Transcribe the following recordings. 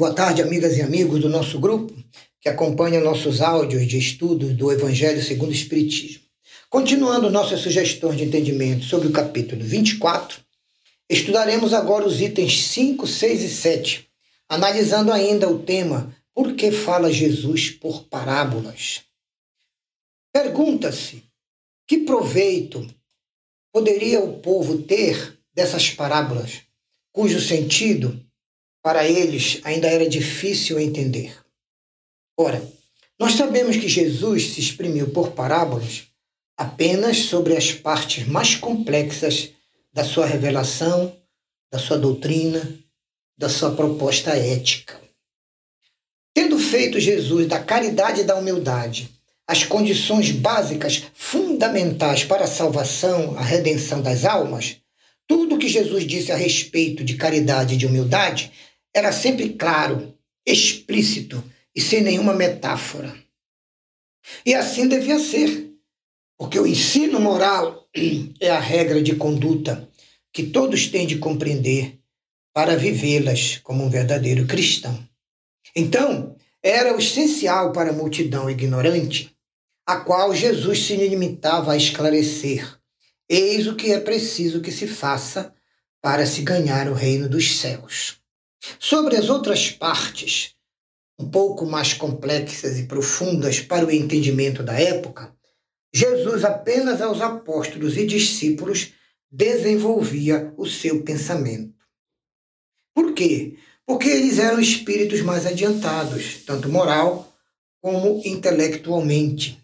Boa tarde, amigas e amigos do nosso grupo que acompanham nossos áudios de estudo do Evangelho segundo o Espiritismo. Continuando nossas sugestões de entendimento sobre o capítulo 24, estudaremos agora os itens 5, 6 e 7, analisando ainda o tema Por que fala Jesus por parábolas? Pergunta-se: que proveito poderia o povo ter dessas parábolas, cujo sentido para eles ainda era difícil entender. Ora, nós sabemos que Jesus se exprimiu por parábolas apenas sobre as partes mais complexas da sua revelação, da sua doutrina, da sua proposta ética. Tendo feito Jesus da caridade e da humildade as condições básicas fundamentais para a salvação, a redenção das almas, tudo o que Jesus disse a respeito de caridade e de humildade era sempre claro, explícito e sem nenhuma metáfora. E assim devia ser, porque o ensino moral é a regra de conduta que todos têm de compreender para vivê-las como um verdadeiro cristão. Então, era o essencial para a multidão ignorante, a qual Jesus se limitava a esclarecer. Eis o que é preciso que se faça para se ganhar o reino dos céus. Sobre as outras partes, um pouco mais complexas e profundas para o entendimento da época, Jesus apenas aos apóstolos e discípulos desenvolvia o seu pensamento. Por quê? Porque eles eram espíritos mais adiantados, tanto moral como intelectualmente.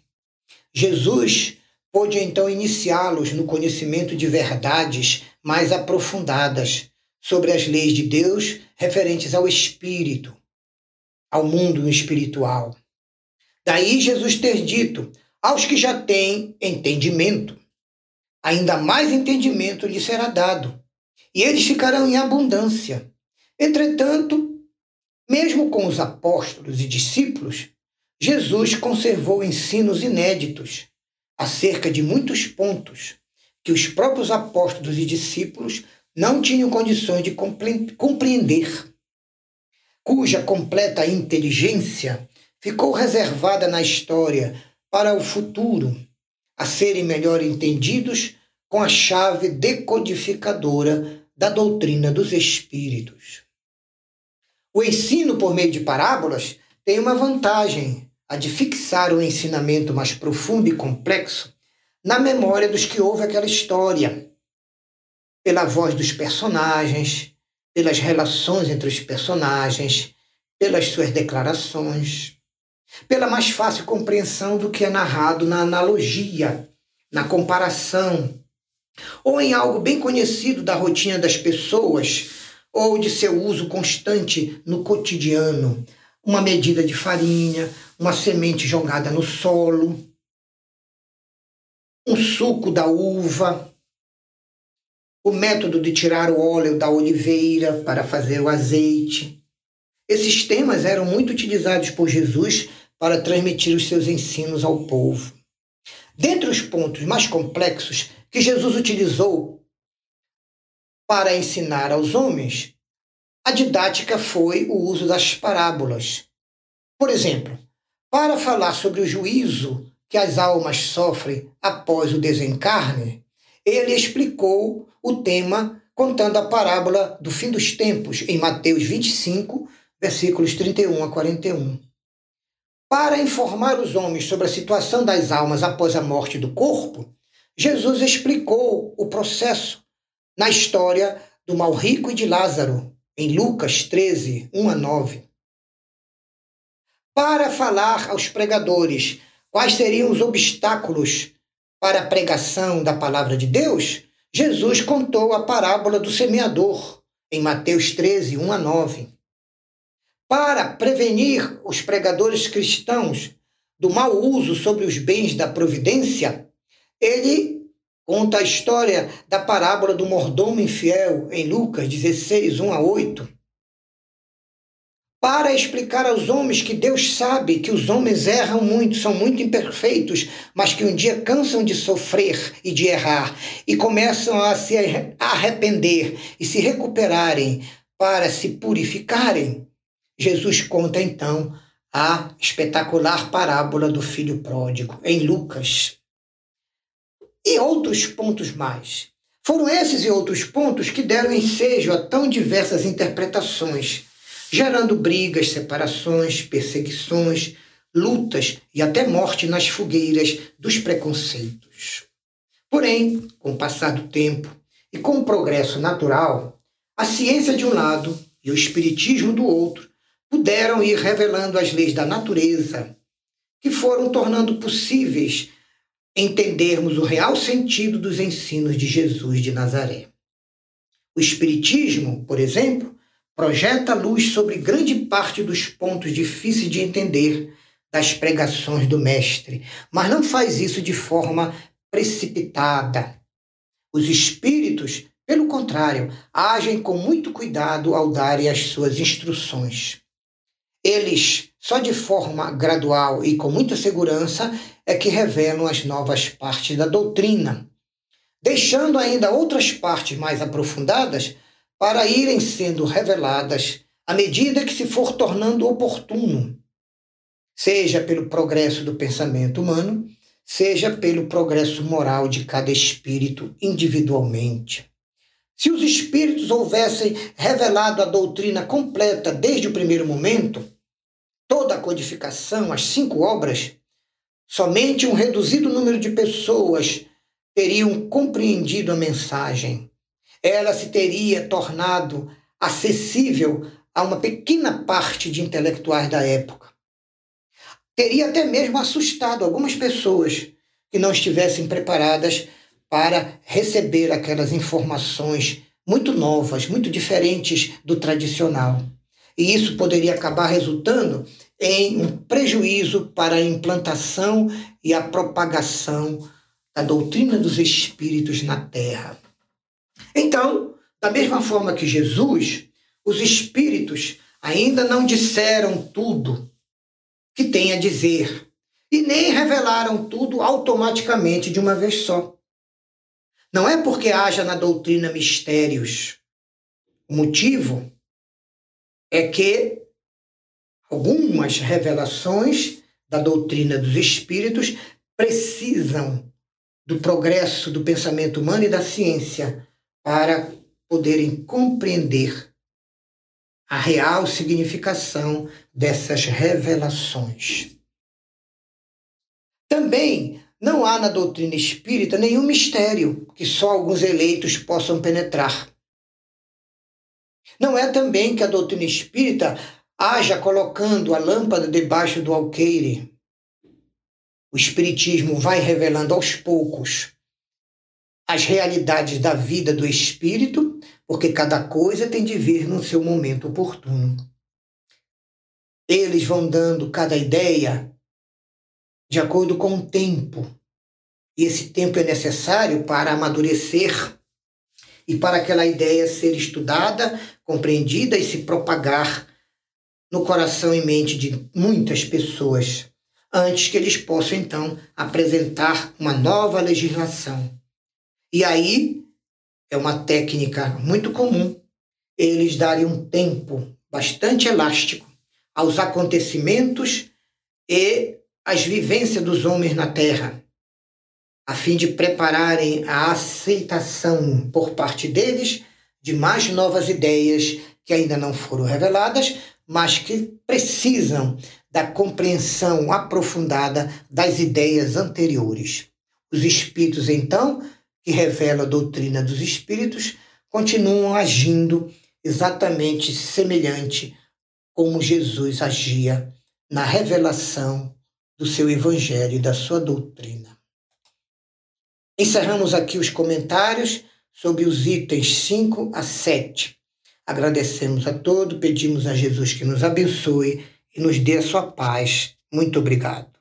Jesus pôde então iniciá-los no conhecimento de verdades mais aprofundadas sobre as leis de Deus referentes ao espírito, ao mundo espiritual. Daí Jesus ter dito: aos que já têm entendimento, ainda mais entendimento lhes será dado, e eles ficarão em abundância. Entretanto, mesmo com os apóstolos e discípulos, Jesus conservou ensinos inéditos acerca de muitos pontos que os próprios apóstolos e discípulos não tinham condições de compreender, cuja completa inteligência ficou reservada na história para o futuro, a serem melhor entendidos com a chave decodificadora da doutrina dos espíritos. O ensino por meio de parábolas tem uma vantagem, a de fixar o ensinamento mais profundo e complexo na memória dos que ouvem aquela história pela voz dos personagens, pelas relações entre os personagens, pelas suas declarações, pela mais fácil compreensão do que é narrado na analogia, na comparação, ou em algo bem conhecido da rotina das pessoas, ou de seu uso constante no cotidiano, uma medida de farinha, uma semente jogada no solo, um suco da uva, o método de tirar o óleo da oliveira para fazer o azeite. Esses temas eram muito utilizados por Jesus para transmitir os seus ensinos ao povo. Dentre os pontos mais complexos que Jesus utilizou para ensinar aos homens, a didática foi o uso das parábolas. Por exemplo, para falar sobre o juízo que as almas sofrem após o desencarne, ele explicou o tema contando a parábola do fim dos tempos em Mateus 25, versículos 31 a 41. Para informar os homens sobre a situação das almas após a morte do corpo, Jesus explicou o processo na história do mal rico e de Lázaro, em Lucas 13, 1 a 9. Para falar aos pregadores quais seriam os obstáculos para a pregação da palavra de Deus, Jesus contou a parábola do semeador, em Mateus 13, 1 a 9. Para prevenir os pregadores cristãos do mau uso sobre os bens da providência, ele conta a história da parábola do mordomo infiel, em Lucas 16, 1 a 8 para explicar aos homens que Deus sabe que os homens erram muito, são muito imperfeitos, mas que um dia cansam de sofrer e de errar e começam a se arrepender e se recuperarem para se purificarem. Jesus conta então a espetacular parábola do filho pródigo em Lucas. E outros pontos mais. Foram esses e outros pontos que deram ensejo a tão diversas interpretações, gerando brigas, separações, perseguições, lutas e até morte nas fogueiras dos preconceitos. Porém, com o passar do tempo e com o progresso natural, a ciência de um lado e o espiritismo do outro puderam ir revelando as leis da natureza, que foram tornando possíveis entendermos o real sentido dos ensinos de Jesus de Nazaré. O Espiritismo, por exemplo, projeta luz sobre grande parte dos pontos difíceis de entender das pregações do Mestre, mas não faz isso de forma precipitada. Os espíritos, pelo contrário, agem com muito cuidado ao darem as suas instruções. Eles, só de forma gradual e com muita segurança, é que revelam as novas partes da doutrina, deixando ainda outras partes mais aprofundadas para irem sendo reveladas à medida que se for tornando oportuno, seja pelo progresso do pensamento humano, seja pelo progresso moral de cada espírito individualmente. Se os espíritos houvessem revelado a doutrina completa desde o primeiro momento, toda a codificação, as cinco obras, somente um reduzido número de pessoas teriam compreendido a mensagem. Ela se teria tornado acessível a uma pequena parte de intelectuais da época. Teria até mesmo assustado algumas pessoas que não estivessem preparadas para receber aquelas informações muito novas, muito diferentes do tradicional. E isso poderia acabar resultando em um prejuízo para a implantação e a propagação da doutrina dos espíritos na Terra. Então, da mesma forma que Jesus, os espíritos ainda não disseram tudo que tem a dizer e nem revelaram tudo automaticamente de uma vez só. Não é porque haja na doutrina mistérios. O motivo é que algumas revelações da doutrina dos espíritos precisam do progresso do pensamento humano e da ciência para poderem compreender a real significação dessas revelações. Também não há na doutrina espírita nenhum mistério que só alguns eleitos possam penetrar. Não é também que a doutrina espírita haja colocando a lâmpada debaixo do alqueire. O Espiritismo vai revelando aos poucos as realidades da vida do espírito, porque cada coisa tem de vir no seu momento oportuno. Eles vão dando cada ideia de acordo com o tempo. E esse tempo é necessário para amadurecer e para aquela ideia ser estudada, compreendida e se propagar no coração e mente de muitas pessoas, antes que eles possam então apresentar uma nova legislação. E aí é uma técnica muito comum eles darem um tempo bastante elástico aos acontecimentos e as vivências dos homens na Terra, a fim de prepararem a aceitação por parte deles de mais novas ideias que ainda não foram reveladas, mas que precisam da compreensão aprofundada das ideias anteriores. Os espíritos, então, que revelam a doutrina dos espíritos, continuam agindo exatamente semelhante como Jesus agia na revelação do seu evangelho e da sua doutrina. Encerramos aqui os comentários sobre os itens 5 a 7. Agradecemos a todos, pedimos a Jesus que nos abençoe e nos dê a sua paz. Muito obrigado.